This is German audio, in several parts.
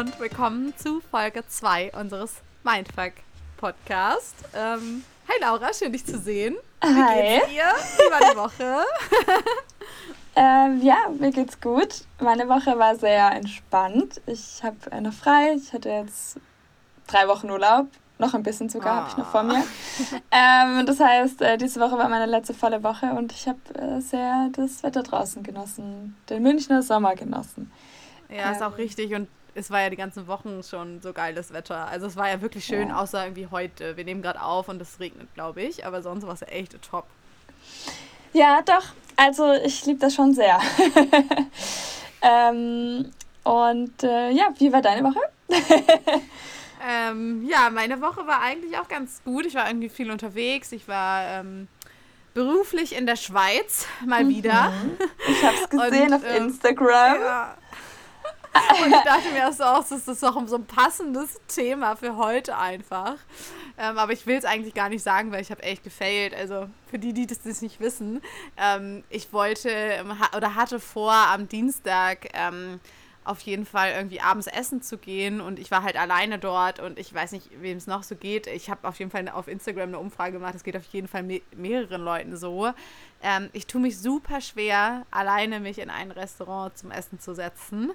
und willkommen zu Folge 2 unseres Mindfuck Podcast. Ähm, hi Laura, schön dich zu sehen. Wie Hi. geht's dir? Wie war die Woche? Ähm, ja, mir geht's gut. Meine Woche war sehr entspannt. Ich habe äh, noch frei. Ich hatte jetzt drei Wochen Urlaub. Noch ein bisschen sogar habe ich noch vor mir. Ähm, das heißt, äh, diese Woche war meine letzte volle Woche und ich habe äh, sehr das Wetter draußen genossen. Den Münchner Sommer genossen. Ja, ist auch Ähm. richtig und es war ja die ganzen Wochen schon so geiles Wetter. Also es war ja wirklich schön, Ja. außer irgendwie heute. Wir nehmen gerade auf und es regnet, glaube ich, aber sonst war es ja echt top. Ja, doch. Also ich liebe das schon sehr. ähm, und äh, ja, wie war deine Woche? Ähm, ja, meine Woche war eigentlich auch ganz gut. Ich war irgendwie viel unterwegs. Ich war ähm, beruflich in der Schweiz mal wieder. Ich habe es gesehen Und, auf ähm, Instagram. Ja. Und ich dachte mir auch so, das ist doch so ein passendes Thema für heute einfach. Ähm, aber ich will es eigentlich gar nicht sagen, weil ich habe echt gefailt. Also für die, die das nicht wissen, ähm, ich wollte ähm, oder hatte vor, am Dienstag ähm, auf jeden Fall irgendwie abends essen zu gehen und ich war halt alleine dort und ich weiß nicht, wem es noch so geht. Ich habe auf jeden Fall auf Instagram eine Umfrage gemacht, es geht auf jeden Fall me mehreren Leuten so. Ähm, ich tue mich super schwer, alleine mich in ein Restaurant zum Essen zu setzen.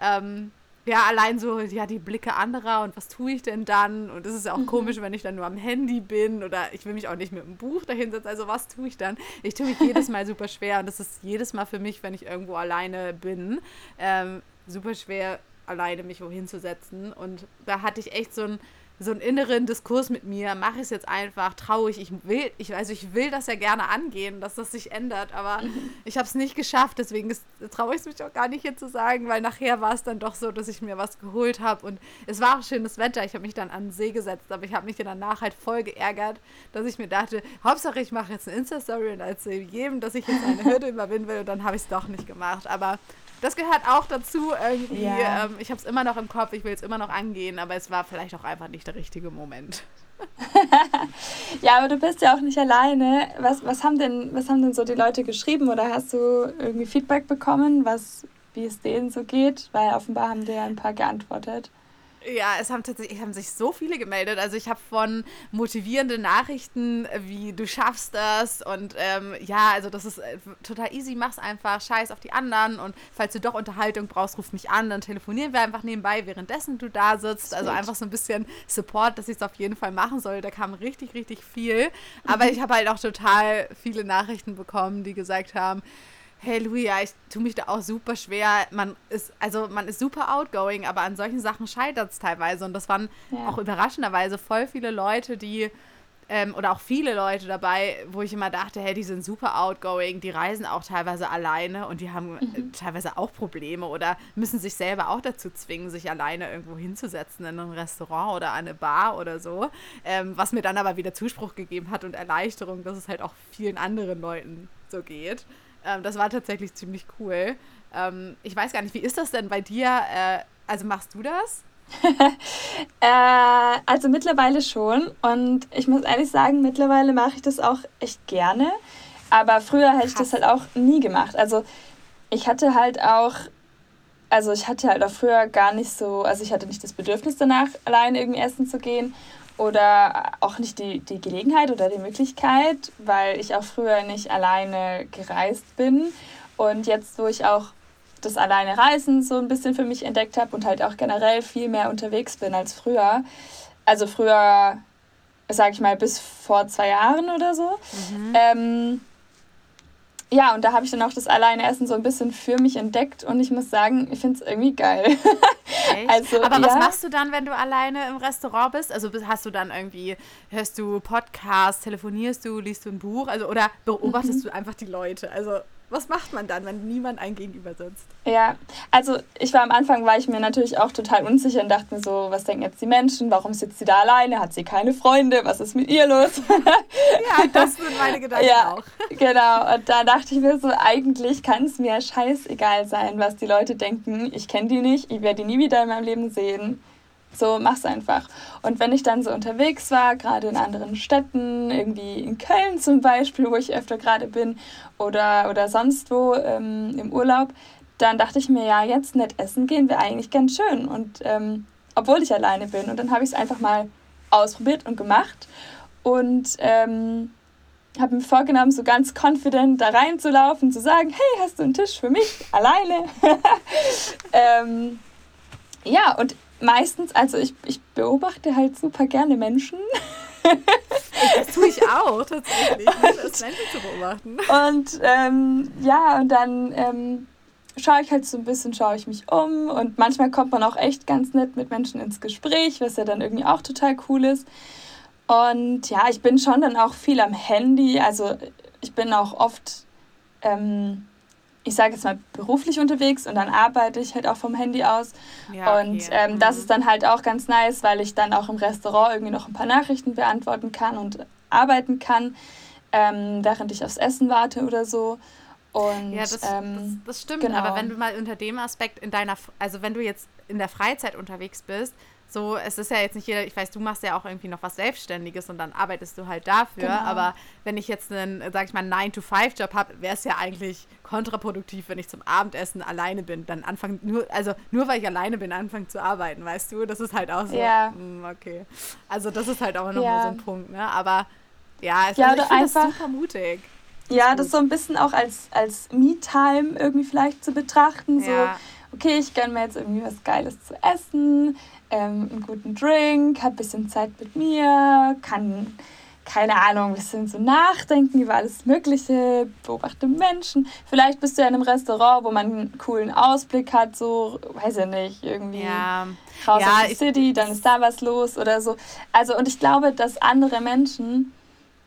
Ähm, ja, allein so, ja, die Blicke anderer und was tue ich denn dann? Und es ist ja auch komisch, wenn ich dann nur am Handy bin oder ich will mich auch nicht mit einem Buch dahinsetzen. Also was tue ich dann? Ich tue mich jedes Mal super schwer und das ist jedes Mal für mich, wenn ich irgendwo alleine bin, ähm, super schwer, alleine mich wohin zu setzen. Und da hatte ich echt so ein so einen inneren Diskurs mit mir, mache ich es jetzt einfach, traue ich, ich will, ich, also ich will das ja gerne angehen, dass das sich ändert, aber ich habe es nicht geschafft, deswegen traue ich es mich auch gar nicht hier zu sagen, weil nachher war es dann doch so, dass ich mir was geholt habe und es war auch schönes Wetter, ich habe mich dann an den See gesetzt, aber ich habe mich danach halt voll geärgert, dass ich mir dachte, Hauptsache ich mache jetzt eine Insta-Story und erzähle jedem, dass ich jetzt eine Hürde überwinden will und dann habe ich es doch nicht gemacht, aber das gehört auch dazu irgendwie. Ja. Ähm, ich habe es immer noch im Kopf, ich will es immer noch angehen, aber es war vielleicht auch einfach nicht der richtige Moment. Ja, aber du bist ja auch nicht alleine. Was, was, haben denn, was haben denn so die Leute geschrieben oder hast du irgendwie Feedback bekommen, was, wie es denen so geht? Weil offenbar haben dir ja ein paar geantwortet. Ja, es haben tatsächlich haben sich so viele gemeldet. Also ich habe von motivierenden Nachrichten wie du schaffst das und ähm, ja, also das ist äh, total easy, mach's einfach, scheiß auf die anderen und falls du doch Unterhaltung brauchst, ruf mich an, dann telefonieren wir einfach nebenbei, währenddessen du da sitzt. Also einfach so ein bisschen Support, dass ich es auf jeden Fall machen soll. Da kam richtig, richtig viel. Aber ich habe halt auch total viele Nachrichten bekommen, die gesagt haben, Hey Luia, ich tue mich da auch super schwer. Man ist, also man ist super outgoing, aber an solchen Sachen scheitert es teilweise. Und das waren Ja. auch überraschenderweise voll viele Leute, die, ähm, oder auch viele Leute dabei, wo ich immer dachte, hey, die sind super outgoing, die reisen auch teilweise alleine und die haben äh, teilweise auch Probleme oder müssen sich selber auch dazu zwingen, sich alleine irgendwo hinzusetzen in ein Restaurant oder an eine Bar oder so. Ähm, was mir dann aber wieder Zuspruch gegeben hat und Erleichterung, dass es halt auch vielen anderen Leuten so geht. Ähm, das war tatsächlich ziemlich cool. Ähm, ich weiß gar nicht, wie ist das denn bei dir? Äh, also machst du das? Äh, also mittlerweile schon. Und ich muss ehrlich sagen, mittlerweile mache ich das auch echt gerne. Aber früher hätte ich das halt auch nie gemacht. Also ich hatte halt auch, also ich hatte halt auch früher gar nicht so, also ich hatte nicht das Bedürfnis danach, alleine irgendwie essen zu gehen. Oder auch nicht die, die Gelegenheit oder die Möglichkeit, weil ich auch früher nicht alleine gereist bin. Und jetzt, wo ich auch das alleine Reisen so ein bisschen für mich entdeckt habe und halt auch generell viel mehr unterwegs bin als früher. Also früher, sag ich mal, bis vor zwei Jahren oder so. Ähm, ja, und da habe ich dann auch das Alleineessen so ein bisschen für mich entdeckt und ich muss sagen, ich finde es irgendwie geil. Also, Aber was ja. machst du dann, wenn du alleine im Restaurant bist? Also hast du dann irgendwie, hörst du Podcasts, telefonierst du, liest du ein Buch? Also oder beobachtest Mhm. du einfach die Leute? Also was macht man dann, wenn niemand ein gegenüber sitzt? Ja, also ich war am Anfang, war ich mir natürlich auch total unsicher und dachte mir so, was denken jetzt die Menschen? Warum sitzt sie da alleine? Hat sie keine Freunde? Was ist mit ihr los? Ja, das sind meine Gedanken ja, auch. genau. Und da dachte ich mir so, eigentlich kann es mir scheißegal sein, was die Leute denken. Ich kenne die nicht, ich werde die nie wieder in meinem Leben sehen. So, mach's einfach. Und wenn ich dann so unterwegs war, gerade in anderen Städten, irgendwie in Köln zum Beispiel, wo ich öfter gerade bin, oder, oder sonst wo ähm, im Urlaub, dann dachte ich mir, ja, jetzt nett essen gehen wäre eigentlich ganz schön. Und ähm, obwohl ich alleine bin. Und dann habe ich es einfach mal ausprobiert und gemacht. Und ähm, habe mir vorgenommen, so ganz confident da reinzulaufen, zu sagen, hey, hast du einen Tisch für mich alleine? ähm, ja, und meistens, also ich, ich beobachte halt super gerne Menschen. das tue ich auch tatsächlich, das Menschen zu beobachten. Und ähm, ja, und dann ähm, schaue ich halt so ein bisschen, schaue ich mich um und manchmal kommt man auch echt ganz nett mit Menschen ins Gespräch, was ja dann irgendwie auch total cool ist. Und ja, ich bin schon dann auch viel am Handy. Also ich bin auch oft, ähm, ich sage jetzt mal, beruflich unterwegs und dann arbeite ich halt auch vom Handy aus. Ja, okay. Und ähm, das mhm. ist dann halt auch ganz nice, weil ich dann auch im Restaurant irgendwie noch ein paar Nachrichten beantworten kann und arbeiten kann, ähm, während ich aufs Essen warte oder so. Und, ja, das, ähm, das, das stimmt, genau. aber wenn du mal unter dem Aspekt in deiner, also wenn du jetzt in der Freizeit unterwegs bist, so, es ist ja jetzt nicht jeder, ich weiß, du machst ja auch irgendwie noch was Selbstständiges und dann arbeitest du halt dafür. Genau. Aber wenn ich jetzt einen, sag ich mal, 9-to-5-Job habe, wäre es ja eigentlich kontraproduktiv, wenn ich zum Abendessen alleine bin. Dann anfangen, nur, also nur weil ich alleine bin, anfangen zu arbeiten, weißt du? Das ist halt auch so. Ja. Mh, hm, okay. Also das ist halt auch nochmal ja. so ein Punkt, ne? Aber ja, ja also ich das super mutig. Ja, das so ein bisschen auch als, als Me-Time irgendwie vielleicht zu betrachten. So, ja. okay, ich gönne mir jetzt irgendwie was Geiles zu essen ähm, einen guten Drink, habe ein bisschen Zeit mit mir, kann, keine Ahnung, ein bisschen so nachdenken über alles Mögliche, beobachte Menschen. Vielleicht bist du ja in einem Restaurant, wo man einen coolen Ausblick hat, so, weiß ich nicht, irgendwie ja. raus ja, in die City, dann ist da was los oder so. Also, und ich glaube, dass andere Menschen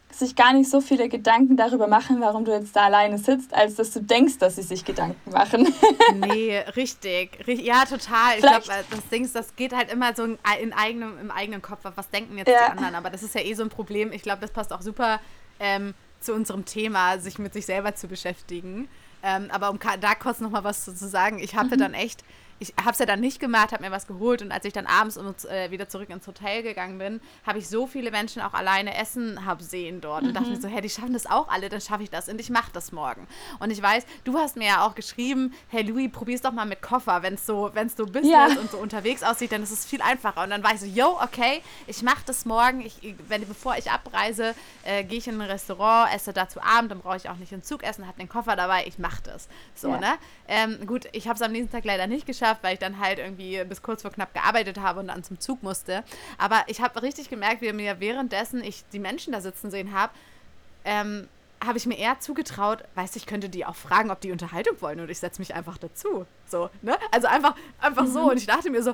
sich gar nicht so viele Gedanken darüber machen, warum du jetzt da alleine sitzt, als dass du denkst, dass sie sich Gedanken machen. nee, richtig. Ja, total. Ich glaube, äh, das Ding ist, das geht halt immer so in eigenem, im eigenen Kopf Was denken jetzt ja. die anderen? Aber das ist ja eh so ein Problem. Ich glaube, das passt auch super ähm, zu unserem Thema, sich mit sich selber zu beschäftigen. Ähm, aber um da kurz noch mal was zu sagen, ich hatte mhm. dann echt ich habe es ja dann nicht gemacht, habe mir was geholt und als ich dann abends um, äh, wieder zurück ins Hotel gegangen bin, habe ich so viele Menschen auch alleine essen habe sehen dort mhm. und dachte mir mhm. so, hey, die schaffen das auch alle, dann schaffe ich das und ich mache das morgen. Und ich weiß, du hast mir ja auch geschrieben, hey Louis, probier's doch mal mit Koffer, wenn es so, wenn so Business ja. und so unterwegs aussieht, dann ist es viel einfacher. Und dann war ich so, yo, okay, ich mache das morgen, ich, wenn, bevor ich abreise, äh, gehe ich in ein Restaurant, esse dazu Abend, dann brauche ich auch nicht in Zug essen, habe den Koffer dabei, ich mache das. So, ja. ne? Ähm, gut, ich habe es am nächsten Tag leider nicht geschafft, geschafft, weil ich dann halt irgendwie bis kurz vor knapp gearbeitet habe und dann zum Zug musste. Aber ich habe richtig gemerkt, wie mir währenddessen ich die Menschen da sitzen sehen habe, ähm, habe ich mir eher zugetraut, weißt du, ich könnte die auch fragen, ob die Unterhaltung wollen und ich setze mich einfach dazu. So, ne? Also einfach, einfach mhm. so. Und ich dachte mir so,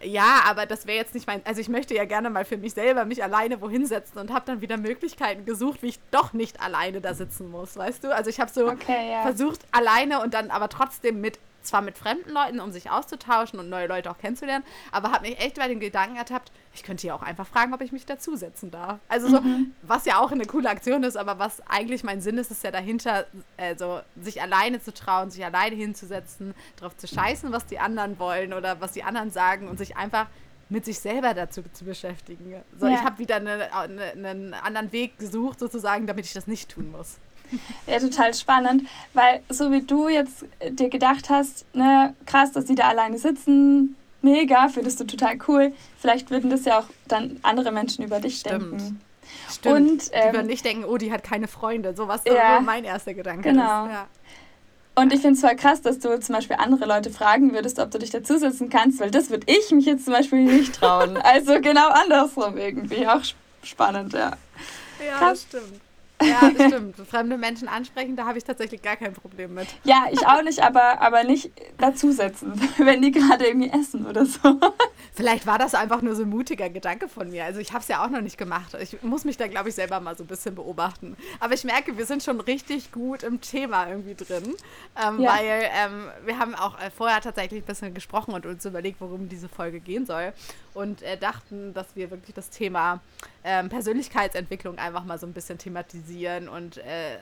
ja, aber das wäre jetzt nicht mein. Also ich möchte ja gerne mal für mich selber mich alleine wohin setzen und habe dann wieder Möglichkeiten gesucht, wie ich doch nicht alleine da sitzen muss, weißt du? Also ich habe so okay, ja. versucht alleine und dann aber trotzdem mit zwar mit fremden Leuten, um sich auszutauschen und neue Leute auch kennenzulernen, aber habe mich echt bei den Gedanken ertappt, ich könnte hier auch einfach fragen, ob ich mich dazusetzen darf. Also so, mhm. was ja auch eine coole Aktion ist, aber was eigentlich mein Sinn ist, ist ja dahinter, also sich alleine zu trauen, sich alleine hinzusetzen, darauf zu scheißen, was die anderen wollen oder was die anderen sagen und sich einfach mit sich selber dazu zu beschäftigen. So, ja. ich habe wieder eine, eine, einen anderen Weg gesucht, sozusagen, damit ich das nicht tun muss. Ja, total spannend, weil so wie du jetzt dir gedacht hast, ne, krass, dass die da alleine sitzen, mega, findest du total cool. Vielleicht würden das ja auch dann andere Menschen über dich Stimmt. denken. Stimmt. Und, ähm, die würden nicht denken, oh, die hat keine Freunde. So was ja, mein erster Gedanke genau. ist. Ja. Und ich finde es voll krass, dass du zum Beispiel andere Leute fragen würdest, ob du dich dazusetzen kannst, weil das würde ich mich jetzt zum Beispiel nicht trauen. also genau andersrum irgendwie. Auch spannend, ja. Ja, krass. das stimmt. Ja, das stimmt. Fremde Menschen ansprechen, da habe ich tatsächlich gar kein Problem mit. Ja, ich auch nicht, aber, aber nicht dazusetzen, wenn die gerade irgendwie essen oder so. Vielleicht war das einfach nur so ein mutiger Gedanke von mir. Also ich habe es ja auch noch nicht gemacht. Ich muss mich da, glaube ich, selber mal so ein bisschen beobachten. Aber ich merke, wir sind schon richtig gut im Thema irgendwie drin, ähm, ja. weil ähm, wir haben auch äh, vorher tatsächlich ein bisschen gesprochen und uns überlegt, worum diese Folge gehen soll. Und äh, dachten, dass wir wirklich das Thema ähm, Persönlichkeitsentwicklung einfach mal so ein bisschen thematisieren und äh,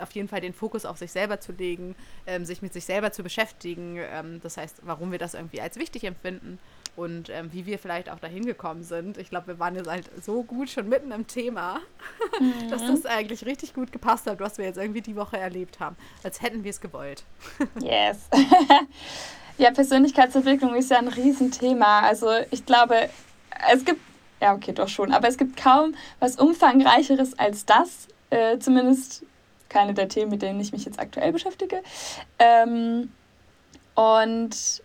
auf jeden Fall den Fokus auf sich selber zu legen, ähm, sich mit sich selber zu beschäftigen. Ähm, das heißt, warum wir das irgendwie als wichtig empfinden. und ähm, wie wir vielleicht auch dahin gekommen sind. Ich glaube, wir waren jetzt halt so gut schon mitten im Thema, mhm. dass das eigentlich richtig gut gepasst hat, was wir jetzt irgendwie die Woche erlebt haben, als hätten wir es gewollt. yes. ja, Persönlichkeitsentwicklung ist ja ein Riesenthema. Also ich glaube, es gibt, ja okay, doch schon, aber es gibt kaum was umfangreicheres als das, äh, zumindest keine der Themen, mit denen ich mich jetzt aktuell beschäftige. Ähm, und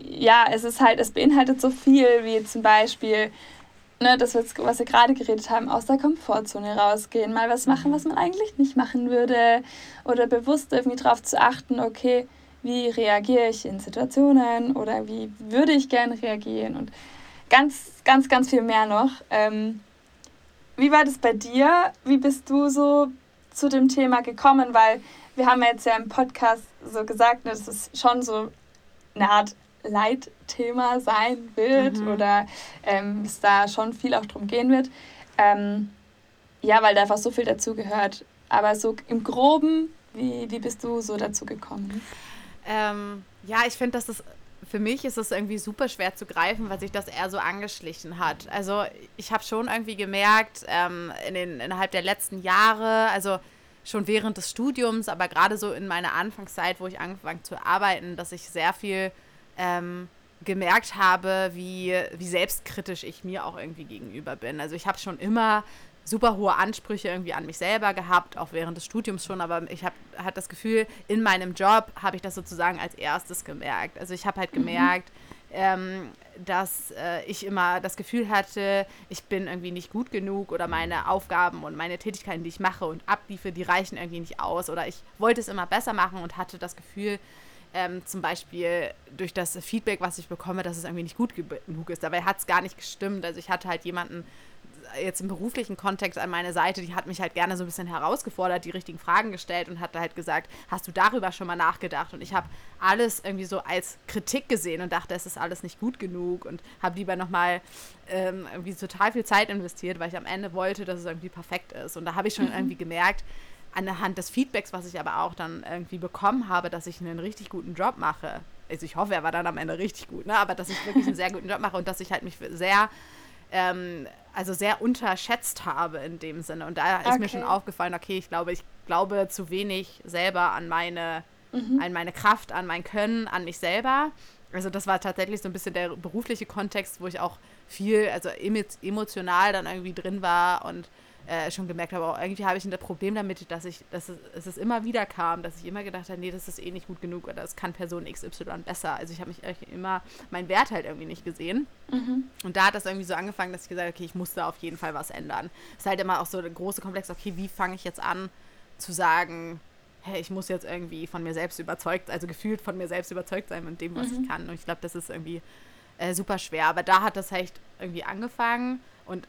ja, es ist halt, es beinhaltet so viel wie zum Beispiel, ne, das, was wir gerade geredet haben, aus der Komfortzone rausgehen, mal was machen, was man eigentlich nicht machen würde oder bewusst irgendwie darauf zu achten, okay, wie reagiere ich in Situationen oder wie würde ich gerne reagieren und ganz, ganz, ganz viel mehr noch. Ähm, wie war das bei dir? Wie bist du so zu dem Thema gekommen? Weil wir haben jetzt ja im Podcast so gesagt, ne, das ist schon so eine Art Leitthema sein wird mhm. oder ähm, es da schon viel auch drum gehen wird. Ähm, ja, weil da einfach so viel dazu gehört. Aber so im Groben, wie, wie bist du so dazu gekommen? Ähm, ja, ich finde, dass es für mich ist es irgendwie super schwer zu greifen, weil sich das eher so angeschlichen hat. Also ich habe schon irgendwie gemerkt, ähm, in den, innerhalb der letzten Jahre, also schon während des Studiums, aber gerade so in meiner Anfangszeit, wo ich angefangen zu arbeiten, dass ich sehr viel ähm, gemerkt habe, wie, wie selbstkritisch ich mir auch irgendwie gegenüber bin. Also ich habe schon immer super hohe Ansprüche irgendwie an mich selber gehabt, auch während des Studiums schon, aber ich habe halt das Gefühl, in meinem Job habe ich das sozusagen als erstes gemerkt. Also ich habe halt mhm. gemerkt, mhm. ähm, dass äh, ich immer das Gefühl hatte, ich bin irgendwie nicht gut genug oder meine Aufgaben und meine Tätigkeiten, die ich mache und abliefe, die reichen irgendwie nicht aus oder ich wollte es immer besser machen und hatte das Gefühl, ähm, zum Beispiel durch das Feedback, was ich bekomme, dass es irgendwie nicht gut genug ist. Dabei hat es gar nicht gestimmt. Also ich hatte halt jemanden jetzt im beruflichen Kontext an meiner Seite, die hat mich halt gerne so ein bisschen herausgefordert, die richtigen Fragen gestellt und hat halt gesagt, hast du darüber schon mal nachgedacht? Und ich habe alles irgendwie so als Kritik gesehen und dachte, es ist alles nicht gut genug und habe lieber nochmal ähm, irgendwie total viel Zeit investiert, weil ich am Ende wollte, dass es irgendwie perfekt ist. Und da habe ich schon mhm. irgendwie gemerkt, anhand des Feedbacks, was ich aber auch dann irgendwie bekommen habe, dass ich einen richtig guten Job mache. Also ich hoffe, er war dann am Ende richtig gut, ne? aber dass ich wirklich einen sehr guten Job mache und dass ich halt mich sehr, ähm, also sehr unterschätzt habe in dem Sinne. Und da ist mir schon aufgefallen, okay, ich glaube, ich glaube zu wenig selber an meine, mhm. an meine Kraft, an mein Können, an mich selber. Also das war tatsächlich so ein bisschen der berufliche Kontext, wo ich auch viel, also emotional dann irgendwie drin war und äh, schon gemerkt habe, auch irgendwie habe ich ein Problem damit, dass ich, dass es, dass es immer wieder kam, dass ich immer gedacht habe, nee, das ist eh nicht gut genug oder das kann Person XY besser. Also ich habe mich immer meinen Wert halt irgendwie nicht gesehen. Mhm. Und da hat das irgendwie so angefangen, dass ich gesagt habe, okay, ich musste auf jeden Fall was ändern. Es ist halt immer auch so der große Komplex, okay, wie fange ich jetzt an zu sagen, hey, ich muss jetzt irgendwie von mir selbst überzeugt, also gefühlt von mir selbst überzeugt sein mit dem, was mhm. ich kann. Und ich glaube, das ist irgendwie äh, super schwer. Aber da hat das halt irgendwie angefangen und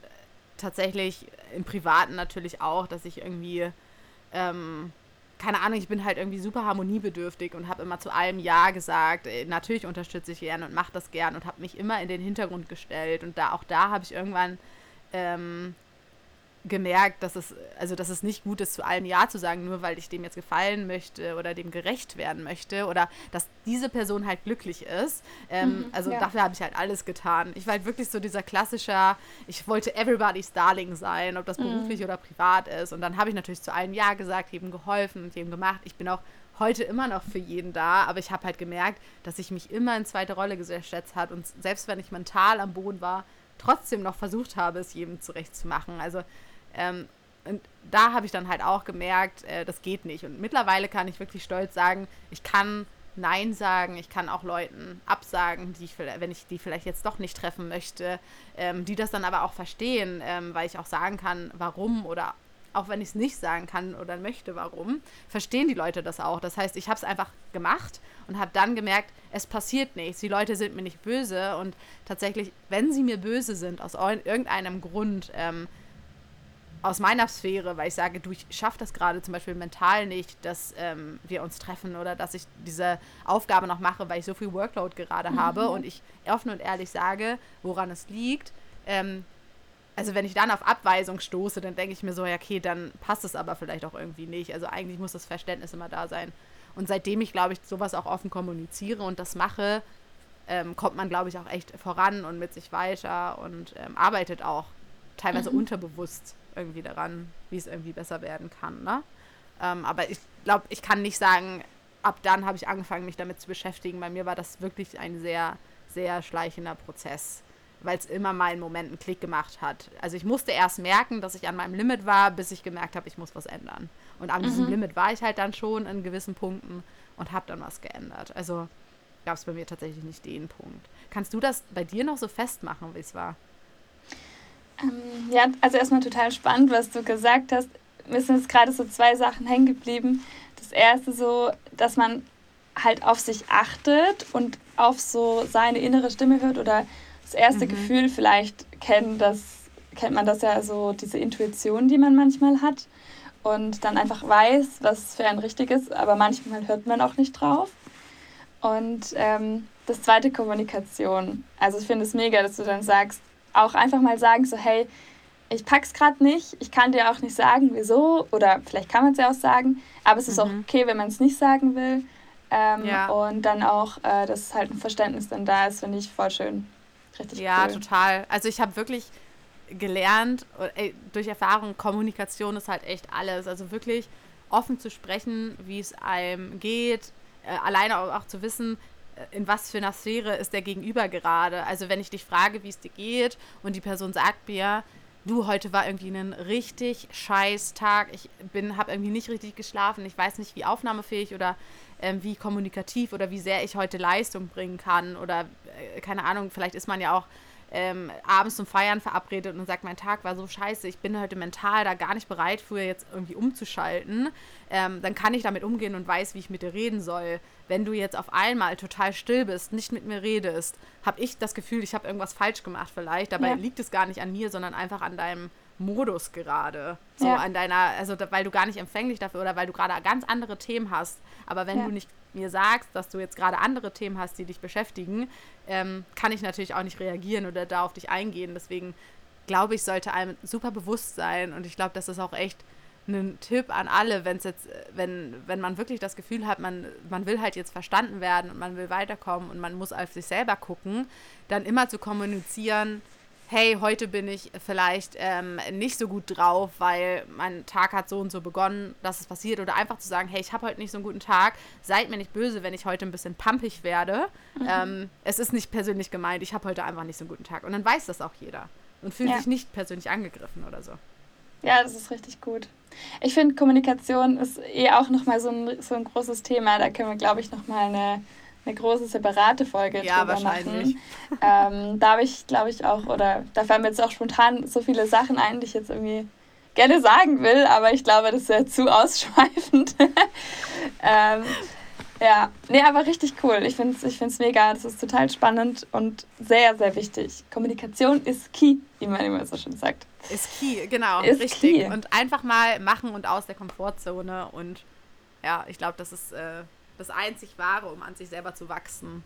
tatsächlich im Privaten natürlich auch, dass ich irgendwie, ähm, keine Ahnung, ich bin halt irgendwie super harmoniebedürftig und habe immer zu allem Ja gesagt. Äh, natürlich unterstütze ich gern und mache das gern und habe mich immer in den Hintergrund gestellt. Und da auch da habe ich irgendwann ähm, gemerkt, dass es, also dass es nicht gut ist, zu allem Ja zu sagen, nur weil ich dem jetzt gefallen möchte oder dem gerecht werden möchte oder dass diese Person halt glücklich ist. Ähm, mhm, also ja. dafür habe ich halt alles getan. Ich war halt wirklich so dieser klassische, ich wollte everybody's Darling sein, ob das mhm. beruflich oder privat ist. Und dann habe ich natürlich zu allen Ja gesagt, jedem geholfen und jedem gemacht. Ich bin auch heute immer noch für jeden da, aber ich habe halt gemerkt, dass ich mich immer in zweite Rolle gesetzt hat und selbst wenn ich mental am Boden war, trotzdem noch versucht habe, es jedem zurechtzumachen. Also ähm, und da habe ich dann halt auch gemerkt, äh, das geht nicht. Und mittlerweile kann ich wirklich stolz sagen, ich kann Nein sagen, ich kann auch Leuten absagen, die ich, wenn ich die vielleicht jetzt doch nicht treffen möchte, ähm, die das dann aber auch verstehen, ähm, weil ich auch sagen kann, warum oder auch wenn ich es nicht sagen kann oder möchte, warum, verstehen die Leute das auch. Das heißt, ich habe es einfach gemacht und habe dann gemerkt, es passiert nichts. Die Leute sind mir nicht böse und tatsächlich, wenn sie mir böse sind, aus irgendeinem Grund, ähm, aus meiner Sphäre, weil ich sage, du, ich schaffe das gerade zum Beispiel mental nicht, dass ähm, wir uns treffen oder dass ich diese Aufgabe noch mache, weil ich so viel Workload gerade mhm. habe und ich offen und ehrlich sage, woran es liegt. Ähm, also wenn ich dann auf Abweisung stoße, dann denke ich mir so, ja, okay, dann passt es aber vielleicht auch irgendwie nicht. Also eigentlich muss das Verständnis immer da sein. Und seitdem ich, glaube ich, sowas auch offen kommuniziere und das mache, ähm, kommt man, glaube ich, auch echt voran und mit sich weiter und ähm, arbeitet auch teilweise mhm. unterbewusst irgendwie daran, wie es irgendwie besser werden kann. Ne? Ähm, aber ich glaube, ich kann nicht sagen, ab dann habe ich angefangen, mich damit zu beschäftigen. Bei mir war das wirklich ein sehr, sehr schleichender Prozess, weil es immer mal in Momenten Klick gemacht hat. Also ich musste erst merken, dass ich an meinem Limit war, bis ich gemerkt habe, ich muss was ändern. Und an mhm. diesem Limit war ich halt dann schon in gewissen Punkten und habe dann was geändert. Also gab es bei mir tatsächlich nicht den Punkt. Kannst du das bei dir noch so festmachen, wie es war? Ähm, ja, also erstmal total spannend, was du gesagt hast. Mir sind jetzt gerade so zwei Sachen hängen geblieben. Das erste so, dass man halt auf sich achtet und auf so seine innere Stimme hört oder das erste mhm. Gefühl vielleicht kennt, das kennt man das ja so, diese Intuition, die man manchmal hat und dann einfach weiß, was für ein richtig ist, aber manchmal hört man auch nicht drauf. Und ähm, das zweite Kommunikation. Also ich finde es mega, dass du dann sagst, auch einfach mal sagen, so hey, ich pack's gerade nicht, ich kann dir auch nicht sagen, wieso, oder vielleicht kann man es ja auch sagen, aber es ist mhm. auch okay, wenn man es nicht sagen will. Ähm, ja. Und dann auch, äh, dass halt ein Verständnis dann da ist, finde ich voll schön. Richtig ja, cool. total. Also ich habe wirklich gelernt, ey, durch Erfahrung, Kommunikation ist halt echt alles. Also wirklich offen zu sprechen, wie es einem geht, äh, alleine auch, auch, zu wissen, äh, in was für einer Sphäre ist der Gegenüber gerade. Also wenn ich dich frage, wie es dir geht und die Person sagt mir, du, heute war irgendwie ein richtig scheiß Tag, ich bin, habe irgendwie nicht richtig geschlafen, ich weiß nicht, wie aufnahmefähig oder ähm, wie kommunikativ oder wie sehr ich heute Leistung bringen kann oder äh, keine Ahnung, vielleicht ist man ja auch ähm, abends zum Feiern verabredet und sagt, mein Tag war so scheiße, ich bin heute mental da gar nicht bereit für jetzt irgendwie umzuschalten, ähm, dann kann ich damit umgehen und weiß, wie ich mit dir reden soll. Wenn du jetzt auf einmal total still bist, nicht mit mir redest, habe ich das Gefühl, ich habe irgendwas falsch gemacht vielleicht. Dabei ja. liegt es gar nicht an mir, sondern einfach an deinem Modus gerade. So ja. an deiner, also weil du gar nicht empfänglich dafür oder weil du gerade ganz andere Themen hast. Aber wenn ja. du nicht mir sagst, dass du jetzt gerade andere Themen hast, die dich beschäftigen, ähm, kann ich natürlich auch nicht reagieren oder da auf dich eingehen. Deswegen glaube ich, sollte einem super bewusst sein und ich glaube, das ist auch echt ein Tipp an alle, wenn es jetzt, wenn, wenn man wirklich das Gefühl hat, man, man will halt jetzt verstanden werden und man will weiterkommen und man muss auf sich selber gucken, dann immer zu kommunizieren, hey, heute bin ich vielleicht ähm, nicht so gut drauf, weil mein Tag hat so und so begonnen, dass es passiert. Oder einfach zu sagen, hey, ich habe heute nicht so einen guten Tag. Seid mir nicht böse, wenn ich heute ein bisschen pumpig werde. Mhm. Ähm, es ist nicht persönlich gemeint, ich habe heute einfach nicht so einen guten Tag. Und dann weiß das auch jeder und fühlt ja. sich nicht persönlich angegriffen oder so. Ja, das ist richtig gut. Ich finde, Kommunikation ist eh auch nochmal so ein, so ein großes Thema. Da können wir, glaube ich, nochmal eine eine große separate Folge ja, drüber wahrscheinlich. machen. Ähm, da habe ich, glaube ich, auch, oder da fallen mir jetzt auch spontan so viele Sachen ein, die ich jetzt irgendwie gerne sagen will, aber ich glaube, das wäre zu ausschweifend. ähm, ja, nee, aber richtig cool. Ich finde es ich find's mega. Das ist total spannend und sehr, sehr wichtig. Kommunikation ist key, wie man immer so schön sagt. Ist key, genau. Ist richtig. Key. Und einfach mal machen und aus der Komfortzone. Und ja, ich glaube, das ist äh, das einzig Wahre, um an sich selber zu wachsen.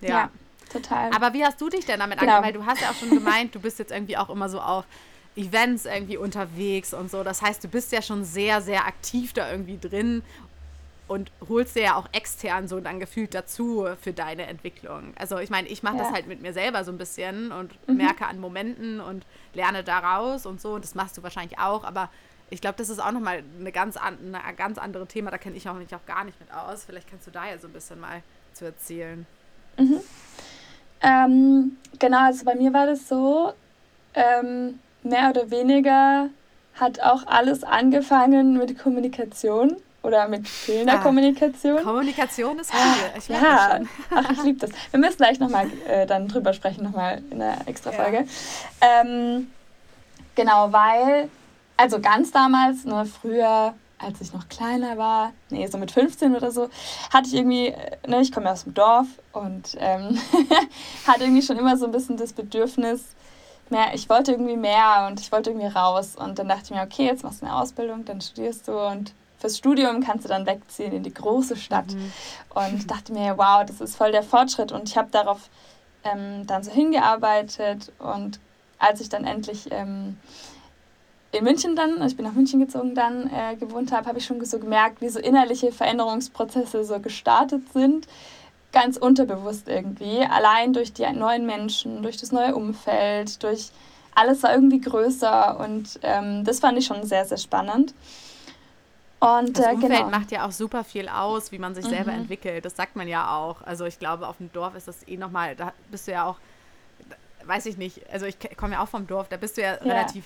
Ja. ja total. Aber wie hast du dich denn damit genau. angefangen? Weil du hast ja auch schon gemeint, du bist jetzt irgendwie auch immer so auf Events irgendwie unterwegs und so. Das heißt, du bist ja schon sehr, sehr aktiv da irgendwie drin und holst dir ja auch extern so dann gefühlt dazu für deine Entwicklung. Also ich meine, ich mache ja. das halt mit mir selber so ein bisschen und mhm. merke an Momenten und lerne daraus und so. Und das machst du wahrscheinlich auch, aber ich glaube, das ist auch nochmal eine ganz, an, eine ganz andere Thema. Da kenne ich auch mich auch gar nicht mit aus. Vielleicht kannst du da ja so ein bisschen mal zu erzählen. Mhm. Ähm, genau, also bei mir war das so, ähm, mehr oder weniger hat auch alles angefangen mit Kommunikation oder mit fehlender ah, Kommunikation. Kommunikation ist viel. Ich ja, ach, ich liebe das. Wir müssen gleich nochmal äh, dann drüber sprechen, nochmal in der extra Folge. Ja. Ähm, genau, weil also ganz damals, ne, früher, als ich noch kleiner war, nee, so mit 15 oder so, hatte ich irgendwie, äh, ne, ich komme ja aus dem Dorf und ähm, hatte irgendwie schon immer so ein bisschen das Bedürfnis, mehr, ich wollte irgendwie mehr und ich wollte irgendwie raus. Und dann dachte ich mir, okay, jetzt machst du eine Ausbildung, dann studierst du und fürs Studium kannst du dann wegziehen in die große Stadt. Mhm. Und dachte mir, wow, das ist voll der Fortschritt. Und ich habe darauf ähm, dann so hingearbeitet und als ich dann endlich ähm, in München dann, also ich bin nach München gezogen dann, äh, gewohnt habe, habe ich schon so gemerkt, wie so innerliche Veränderungsprozesse so gestartet sind. ganz unterbewusst irgendwie. Allein durch die neuen Menschen, durch das neue Umfeld, durch alles war irgendwie größer und ähm, das fand ich schon sehr, sehr spannend. Und, das äh, Umfeld genau. macht ja auch super viel aus, wie man sich mhm. selber entwickelt. Das sagt man ja auch. Also ich glaube, auf dem Dorf ist das eh nochmal, da bist du ja auch, weiß ich nicht, also ich komme ja auch vom Dorf, da bist du ja, ja. relativ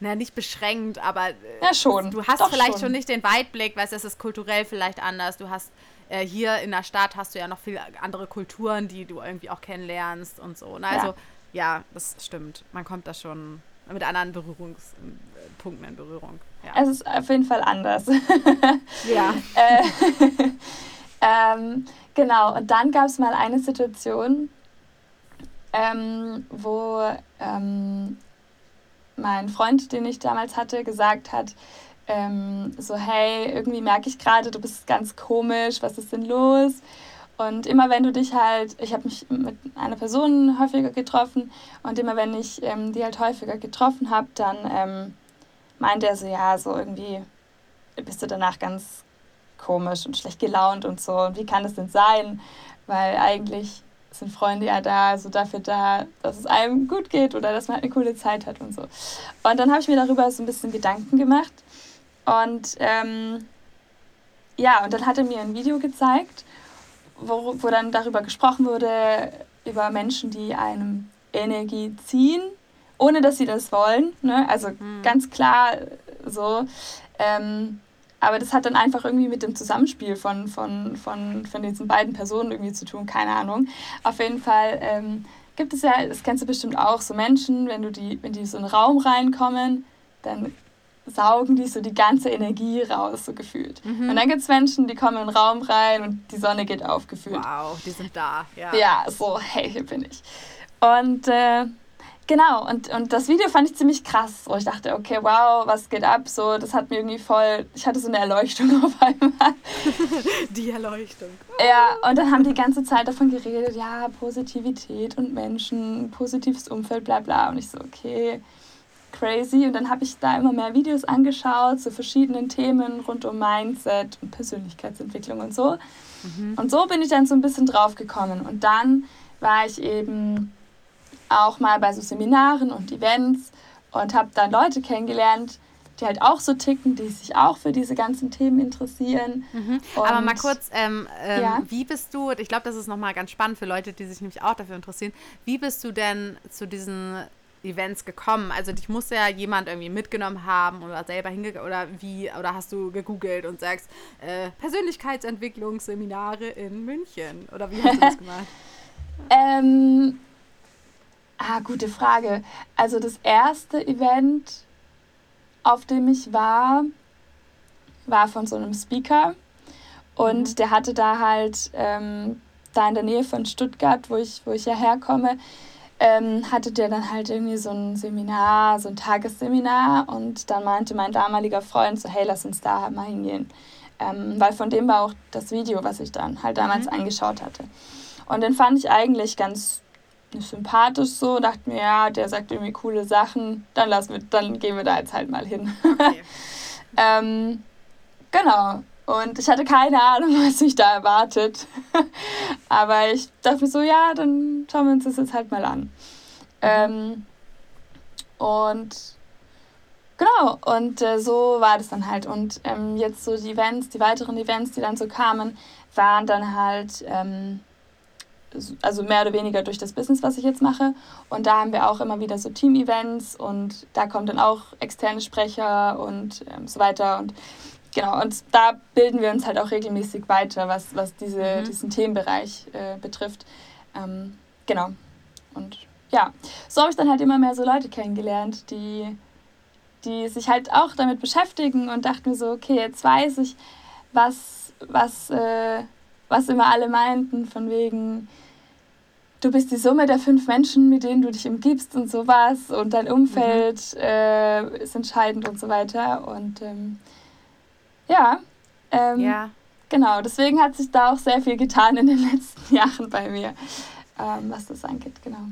na, nicht beschränkt, aber äh, ja, schon. du hast Doch vielleicht schon. schon. nicht den Weitblick, du, es ist kulturell vielleicht anders. Du hast äh, hier in der Stadt hast du ja noch viele andere Kulturen, die du irgendwie auch kennenlernst und so. Ne? Also ja. ja, das stimmt. Man kommt da schon mit anderen Berührungspunkten in Berührung. Ja. Es ist auf jeden Fall anders. ja. äh, ähm, genau, und dann gab es mal eine Situation, ähm, wo ähm, mein Freund, den ich damals hatte, gesagt hat, ähm, so, hey, irgendwie merke ich gerade, du bist ganz komisch, was ist denn los? Und immer wenn du dich halt, ich habe mich mit einer Person häufiger getroffen und immer wenn ich ähm, die halt häufiger getroffen habe, dann ähm, meinte er so, ja, so irgendwie bist du danach ganz komisch und schlecht gelaunt und so. Und wie kann das denn sein? Weil eigentlich sind Freunde ja da, so dafür da, dass es einem gut geht oder dass man halt eine coole Zeit hat und so. Und dann habe ich mir darüber so ein bisschen Gedanken gemacht. Und ähm, ja, und dann hat er mir ein Video gezeigt wo, wo dann darüber gesprochen wurde, über Menschen, die einem Energie ziehen, ohne dass sie das wollen. Ne? Also mhm. ganz klar so. Ähm, aber das hat dann einfach irgendwie mit dem Zusammenspiel von, von, von, von diesen beiden Personen irgendwie zu tun, keine Ahnung. Auf jeden Fall ähm, gibt es ja, das kennst du bestimmt auch, so Menschen, wenn du die, wenn die so in einen Raum reinkommen, dann saugen die so die ganze Energie raus, so gefühlt. Mhm. Und dann gibt es Menschen, die kommen in den Raum rein und die Sonne geht auf, gefühlt. Wow, die sind da, ja. Ja, so, hey, hier bin ich. Und äh, genau, und, und das Video fand ich ziemlich krass. So, ich dachte, okay, wow, was geht ab? So, das hat mir irgendwie voll, ich hatte so eine Erleuchtung auf einmal. die Erleuchtung. Ja, und dann haben die ganze Zeit davon geredet, ja, Positivität und Menschen, positives Umfeld, bla bla. Und ich so, okay crazy. Und dann habe ich da immer mehr Videos angeschaut zu verschiedenen Themen rund um Mindset und Persönlichkeitsentwicklung und so. Mhm. Und so bin ich dann so ein bisschen drauf gekommen. Und dann war ich eben auch mal bei so Seminaren und Events und habe dann Leute kennengelernt, die halt auch so ticken, die sich auch für diese ganzen Themen interessieren. Mhm. Aber mal kurz, ähm, ähm, ja? wie bist du, ich glaube, das ist nochmal ganz spannend für Leute, die sich nämlich auch dafür interessieren, wie bist du denn zu diesen Events gekommen? Also dich muss ja jemand irgendwie mitgenommen haben oder selber hingegangen oder wie oder hast du gegoogelt und sagst äh, Persönlichkeitsentwicklungsseminare in München oder wie hast du das gemacht? ähm, ah, gute Frage. Also das erste Event, auf dem ich war, war von so einem Speaker und mhm. der hatte da halt ähm, da in der Nähe von Stuttgart, wo ich, wo ich ja herkomme, ähm, hatte der dann halt irgendwie so ein Seminar, so ein Tagesseminar und dann meinte mein damaliger Freund so, hey, lass uns da mal hingehen. Ähm, weil von dem war auch das Video, was ich dann halt damals mhm. angeschaut hatte. Und den fand ich eigentlich ganz sympathisch so, dachte mir, ja, der sagt irgendwie coole Sachen, dann lassen wir, dann gehen wir da jetzt halt mal hin. Okay. ähm, genau. Und ich hatte keine Ahnung, was mich da erwartet. Aber ich dachte mir so, ja, dann schauen wir uns das jetzt halt mal an. Ähm, und genau, und äh, so war das dann halt. Und ähm, jetzt so die Events, die weiteren Events, die dann so kamen, waren dann halt, ähm, also mehr oder weniger durch das Business, was ich jetzt mache. Und da haben wir auch immer wieder so Team-Events und da kommen dann auch externe Sprecher und ähm, so weiter. Und genau, und da bilden wir uns halt auch regelmäßig weiter, was, was diese, mhm. diesen Themenbereich äh, betrifft. Ähm, genau. Und ja, so habe ich dann halt immer mehr so Leute kennengelernt, die, die sich halt auch damit beschäftigen und dachten mir so, okay, jetzt weiß ich, was, was, äh, was immer alle meinten, von wegen, du bist die Summe der fünf Menschen, mit denen du dich umgibst und sowas und dein Umfeld mhm. äh, ist entscheidend und so weiter. Und ähm, ja. Ähm, ja. Genau, deswegen hat sich da auch sehr viel getan in den letzten Jahren bei mir, ähm, was das angeht, genau.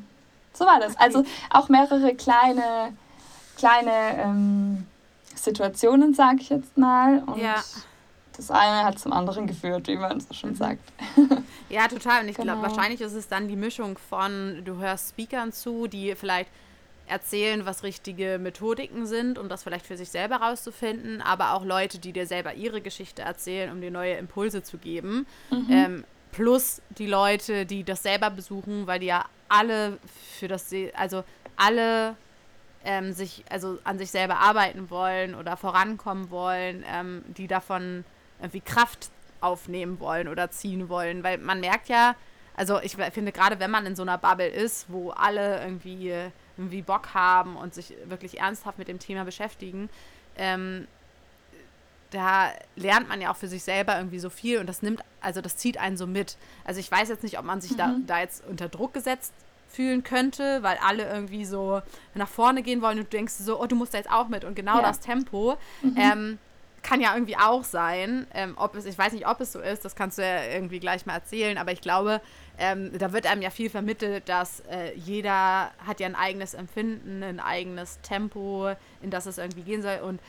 So war das. Also auch mehrere kleine, kleine ähm, Situationen, sage ich jetzt mal. Und ja. Das eine hat zum anderen geführt, wie man so schon mhm. sagt. Ja, total. Und ich genau. glaube, wahrscheinlich ist es dann die Mischung von, du hörst Speakern zu, die vielleicht erzählen, was richtige Methodiken sind, um das vielleicht für sich selber rauszufinden, aber auch Leute, die dir selber ihre Geschichte erzählen, um dir neue Impulse zu geben. Mhm. Ähm, plus die Leute, die das selber besuchen, weil die ja alle für das, also alle ähm, sich, also an sich selber arbeiten wollen oder vorankommen wollen, ähm, die davon irgendwie Kraft aufnehmen wollen oder ziehen wollen, weil man merkt ja, also ich finde gerade, wenn man in so einer Bubble ist, wo alle irgendwie irgendwie Bock haben und sich wirklich ernsthaft mit dem Thema beschäftigen, ähm, da lernt man ja auch für sich selber irgendwie so viel und das nimmt, also das zieht einen so mit. Also ich weiß jetzt nicht, ob man sich mhm. da, da jetzt unter Druck gesetzt fühlen könnte, weil alle irgendwie so nach vorne gehen wollen und du denkst so, oh, du musst da jetzt auch mit und genau ja. das Tempo. Mhm. Ähm, kann ja irgendwie auch sein. Ähm, ob es, ich weiß nicht, ob es so ist, das kannst du ja irgendwie gleich mal erzählen, aber ich glaube, ähm, da wird einem ja viel vermittelt, dass äh, jeder hat ja ein eigenes Empfinden, ein eigenes Tempo, in das es irgendwie gehen soll. Und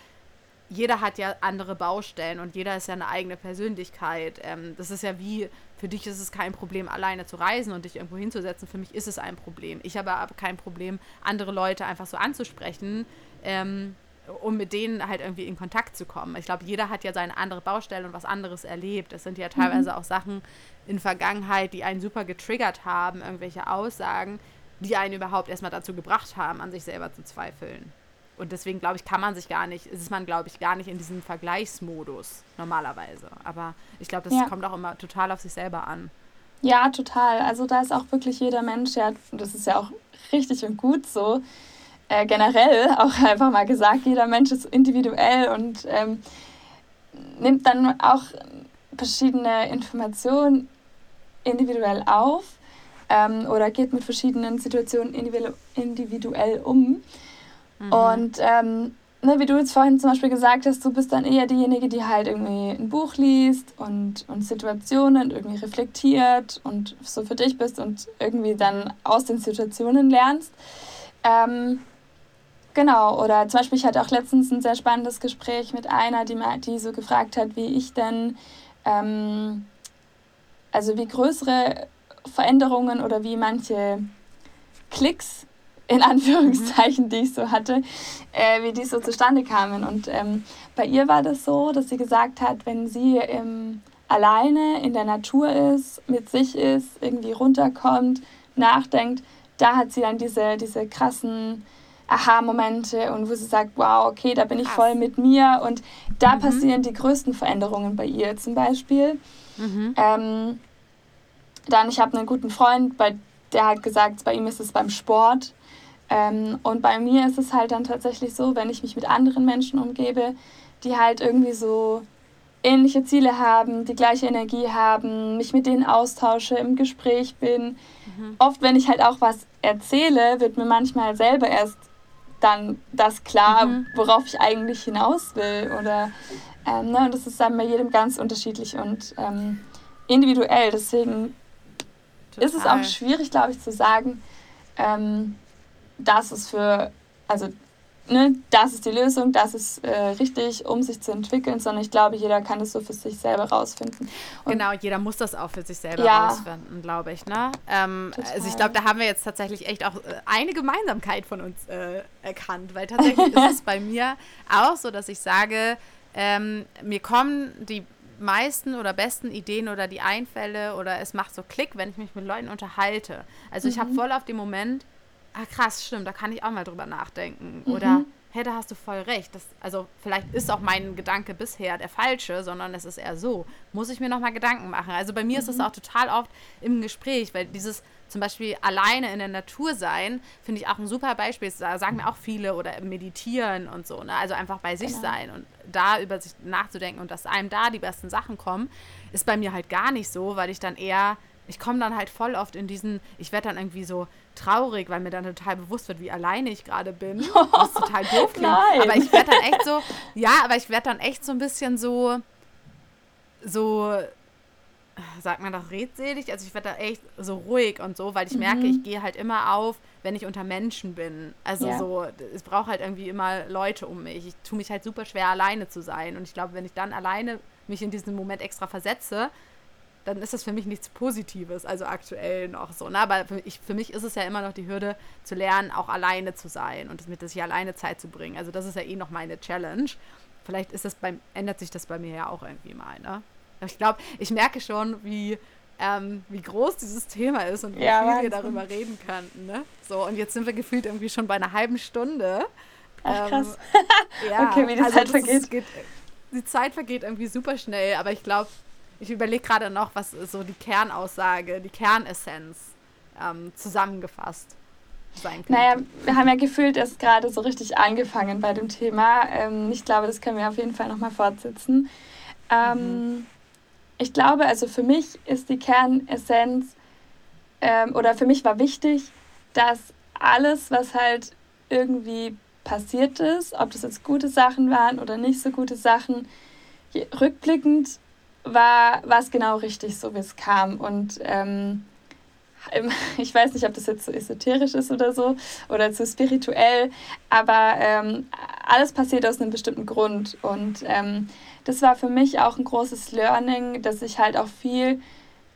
jeder hat ja andere Baustellen und jeder ist ja eine eigene Persönlichkeit. Ähm, das ist ja wie, für dich ist es kein Problem, alleine zu reisen und dich irgendwo hinzusetzen. Für mich ist es ein Problem. Ich habe aber kein Problem, andere Leute einfach so anzusprechen. Ähm, um mit denen halt irgendwie in Kontakt zu kommen. Ich glaube, jeder hat ja seine andere Baustelle und was anderes erlebt. Es sind ja teilweise mhm. auch Sachen in Vergangenheit, die einen super getriggert haben, irgendwelche Aussagen, die einen überhaupt erstmal dazu gebracht haben, an sich selber zu zweifeln. Und deswegen, glaube ich, kann man sich gar nicht, ist man, glaube ich, gar nicht in diesem Vergleichsmodus normalerweise. Aber ich glaube, das ja. kommt auch immer total auf sich selber an. Ja, total. Also da ist auch wirklich jeder Mensch, ja, das ist ja auch richtig und gut so, äh, generell auch einfach mal gesagt, jeder Mensch ist individuell und ähm, nimmt dann auch verschiedene Informationen individuell auf ähm, oder geht mit verschiedenen Situationen individuell um. Mhm. Und ähm, ne, wie du jetzt vorhin zum Beispiel gesagt hast, du bist dann eher diejenige, die halt irgendwie ein Buch liest und, und Situationen irgendwie reflektiert und so für dich bist und irgendwie dann aus den Situationen lernst. Ähm, Genau, oder zum Beispiel, ich hatte auch letztens ein sehr spannendes Gespräch mit einer, die, die so gefragt hat, wie ich denn, ähm, also wie größere Veränderungen oder wie manche Klicks, in Anführungszeichen, die ich so hatte, äh, wie die so zustande kamen. Und ähm, bei ihr war das so, dass sie gesagt hat, wenn sie ähm, alleine in der Natur ist, mit sich ist, irgendwie runterkommt, nachdenkt, da hat sie dann diese, diese krassen Aha-Momente und wo sie sagt, wow, okay, da bin ich voll mit mir und da mhm. passieren die größten Veränderungen bei ihr zum Beispiel. Mhm. Ähm, dann, ich habe einen guten Freund, bei, der hat gesagt, bei ihm ist es beim Sport. Ähm, und bei mir ist es halt dann tatsächlich so, wenn ich mich mit anderen Menschen umgebe, die halt irgendwie so ähnliche Ziele haben, die gleiche Energie haben, mich mit denen austausche, im Gespräch bin. Mhm. Oft, wenn ich halt auch was erzähle, wird mir manchmal selber erst dann das klar, mhm. worauf ich eigentlich hinaus will. Oder ähm, ne, und das ist dann bei jedem ganz unterschiedlich und ähm, individuell. Deswegen Total. ist es auch schwierig, glaube ich, zu sagen, ähm, dass es für, also ne, das ist die Lösung, das ist äh, richtig, um sich zu entwickeln, sondern ich glaube, jeder kann es so für sich selber rausfinden. Und genau, jeder muss das auch für sich selber ja, rausfinden, glaube ich. Ne? Ähm, also ich glaube, da haben wir jetzt tatsächlich echt auch äh, eine Gemeinsamkeit von uns äh, erkannt, weil tatsächlich ist es bei mir auch so, dass ich sage, ähm, mir kommen die meisten oder besten Ideen oder die Einfälle oder es macht so Klick, wenn ich mich mit Leuten unterhalte. Also mhm. ich habe voll auf den Moment, ah krass, stimmt, da kann ich auch mal drüber nachdenken. Mhm. Oder, hey, da hast du voll recht. Das, also vielleicht ist auch mein Gedanke bisher der falsche, sondern es ist eher so. Muss ich mir nochmal Gedanken machen. Also bei mir mhm. ist es auch total oft im Gespräch, weil dieses zum Beispiel alleine in der Natur sein, finde ich auch ein super Beispiel. Da sagen mir auch viele oder meditieren und so. Ne? Also einfach bei sich genau. sein und da über sich nachzudenken und dass einem da die besten Sachen kommen, ist bei mir halt gar nicht so, weil ich dann eher ich komme dann halt voll oft in diesen, ich werde dann irgendwie so traurig, weil mir dann total bewusst wird, wie alleine ich gerade bin. Was total doof klingt. Aber ich werde dann echt so, ja, aber ich werde dann echt so ein bisschen so, so, sagt man doch redselig, also ich werde da echt so ruhig und so, weil ich merke, ich gehe halt immer auf, wenn ich unter Menschen bin. Also Ja. so, es braucht halt irgendwie immer Leute um mich. Ich tue mich halt super schwer, alleine zu sein. Und ich glaube, wenn ich dann alleine mich in diesen Moment extra versetze, dann ist das für mich nichts Positives, also aktuell noch so. Ne? Aber für, ich, für mich ist es ja immer noch die Hürde, zu lernen, auch alleine zu sein und mit sich alleine Zeit zu bringen. Also das ist ja eh noch meine Challenge. Vielleicht ist das beim, ändert sich das bei mir ja auch irgendwie mal, ne? Ich glaube, ich merke schon, wie, ähm, wie groß dieses Thema ist und wie Ja, viel wir darüber reden könnten, ne? So, und jetzt sind wir gefühlt irgendwie schon bei einer halben Stunde. Ach, krass. Ja, Okay, wie die Zeit das ist- vergeht. geht. Die Zeit vergeht irgendwie super schnell, aber ich glaube, ich überlege gerade noch, was so die Kernaussage, die Kernessenz ähm, zusammengefasst sein könnte. Naja, wir haben ja gefühlt erst gerade so richtig angefangen bei dem Thema. Ähm, ich glaube, das können wir auf jeden Fall nochmal fortsetzen. Ähm, Ich glaube, also für mich ist die Kernessenz, ähm, oder für mich war wichtig, dass alles, was halt irgendwie passiert ist, ob das jetzt gute Sachen waren oder nicht so gute Sachen, rückblickend war es genau richtig, so wie es kam. Und ähm, ich weiß nicht, ob das jetzt so esoterisch ist oder so oder zu spirituell, aber ähm, alles passiert aus einem bestimmten Grund. Und ähm, das war für mich auch ein großes Learning, dass ich halt auch viel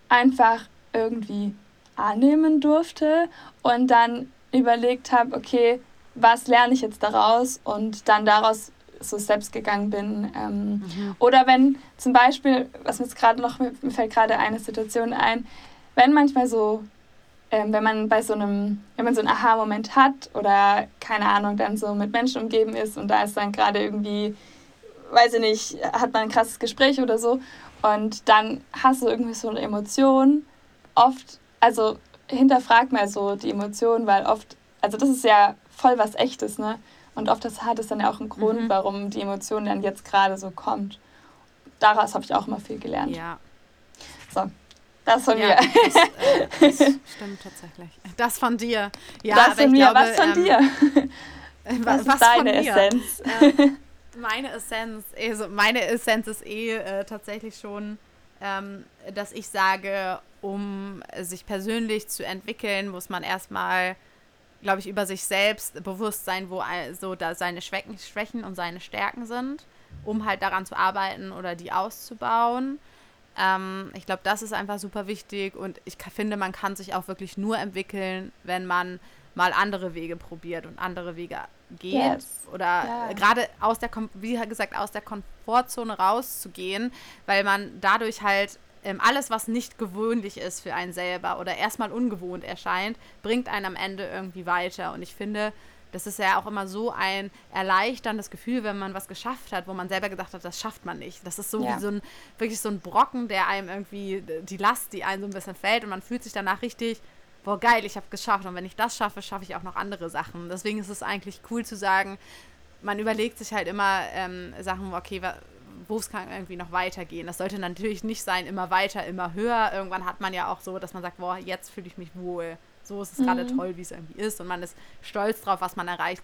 einfach irgendwie annehmen durfte und dann überlegt habe, okay, was lerne ich jetzt daraus und dann daraus so selbst gegangen bin. Ähm, Mhm. oder wenn zum Beispiel, was mir jetzt gerade noch, mir fällt gerade eine Situation ein, wenn manchmal so, ähm, wenn man bei so einem, wenn man so einen Aha-Moment hat oder keine Ahnung, dann so mit Menschen umgeben ist und da ist dann gerade irgendwie, weiß ich nicht, hat man ein krasses Gespräch oder so und dann hast du irgendwie so eine Emotion, oft, also hinterfrag mal so die Emotion, weil oft, also das ist ja voll was Echtes, ne? Und oft das hat es dann ja auch einen Grund, Mhm. warum die Emotion dann jetzt gerade so kommt. Daraus habe ich auch immer viel gelernt. Ja, So, das von ja mir. das, äh, das stimmt tatsächlich. Das von dir. Ja, das von mir. glaube, was von ähm, dir? äh, Was, was ist deine? Essenz? Meine Essenz, also meine Essenz ist eh äh, tatsächlich schon, ähm, dass ich sage, um sich persönlich zu entwickeln, muss man erstmal, glaube ich, über sich selbst bewusst sein, wo so da seine Schwächen, Schwächen und seine Stärken sind, um halt daran zu arbeiten oder die auszubauen. Ähm, ich glaube, das ist einfach super wichtig und ich finde, man kann sich auch wirklich nur entwickeln, wenn man mal andere Wege probiert und andere Wege geht Yes. oder Ja. gerade aus der, wie gesagt, aus der Komfortzone rauszugehen, weil man dadurch halt ähm, alles, was nicht gewöhnlich ist für einen selber oder erstmal ungewohnt erscheint, bringt einen am Ende irgendwie weiter. Und ich finde, das ist ja auch immer so ein erleichterndes Gefühl, wenn man was geschafft hat, wo man selber gedacht hat, das schafft man nicht. Das ist so Ja. wie so ein, wirklich so ein Brocken, der einem irgendwie, die Last, die einem so ein bisschen fällt und man fühlt sich danach richtig, boah, geil, ich habe geschafft. Und wenn ich das schaffe, schaffe ich auch noch andere Sachen. Deswegen ist es eigentlich cool zu sagen, man überlegt sich halt immer ähm, Sachen, okay, es kann irgendwie noch weitergehen. Das sollte natürlich nicht sein, immer weiter, immer höher. Irgendwann hat man ja auch so, dass man sagt, boah, jetzt fühle ich mich wohl. So ist es gerade toll, wie es irgendwie ist. Und man ist stolz drauf, was man erreicht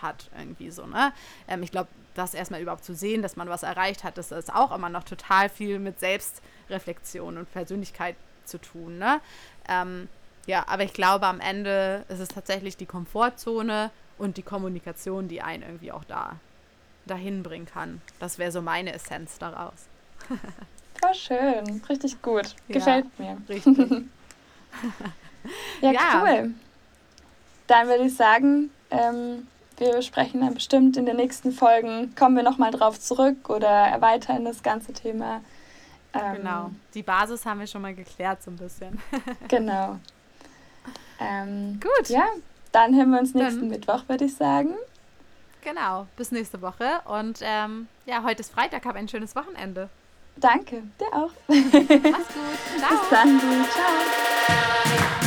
hat, irgendwie so, ne? Ähm, ich glaube, das erstmal überhaupt zu sehen, dass man was erreicht hat, das ist auch immer noch total viel mit Selbstreflexion und Persönlichkeit zu tun, ne? Ähm, ja, aber ich glaube, am Ende ist es tatsächlich die Komfortzone und die Kommunikation, die einen irgendwie auch da dahin bringen kann. Das wäre so meine Essenz daraus. Voll schön, richtig gut. Ja. Gefällt mir. Richtig. Ja, Ja. cool. Dann würde ich sagen, ähm, wir besprechen dann bestimmt in den nächsten Folgen, kommen wir nochmal drauf zurück oder erweitern das ganze Thema. Ähm, genau. Die Basis haben wir schon mal geklärt, so ein bisschen. Genau. Ähm, Gut. Ja, dann hören wir uns nächsten Dann- Mittwoch, würde ich sagen. Genau. Bis nächste Woche. Und ähm, ja, heute ist Freitag. Hab ein schönes Wochenende. Danke, dir auch. Mach's gut. Ciao. Bis dann, du. Ciao.